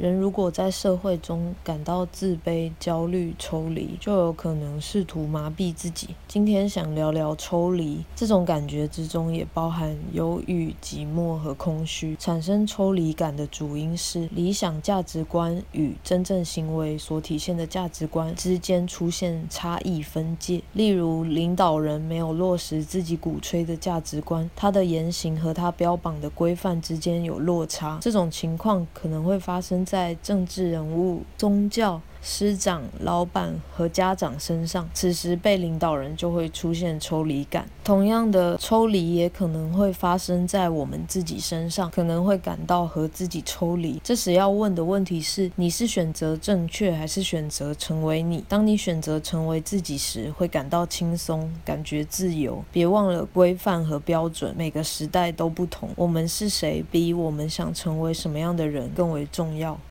人如果在社会中感到自卑、焦虑、抽离，就有可能试图麻痹自己。今天想聊聊抽离，这种感觉之中也包含忧郁、寂寞和空虚。产生抽离感的主因是理想价值观与真正行为所体现的价值观之间出现差异分界。例如，领导人没有落实自己鼓吹的价值观，他的言行和他标榜的规范之间有落差。这种情况可能会发生。在政治人物、宗教。师长、老板和家长身上，此时被领导人就会出现抽离感。同样的抽离也可能会发生在我们自己身上，可能会感到和自己抽离。这时要问的问题是：你是选择正确，还是选择成为你？当你选择成为自己时，会感到轻松，感觉自由。别忘了规范和标准，每个时代都不同。我们是谁，比我们想成为什么样的人更为重要。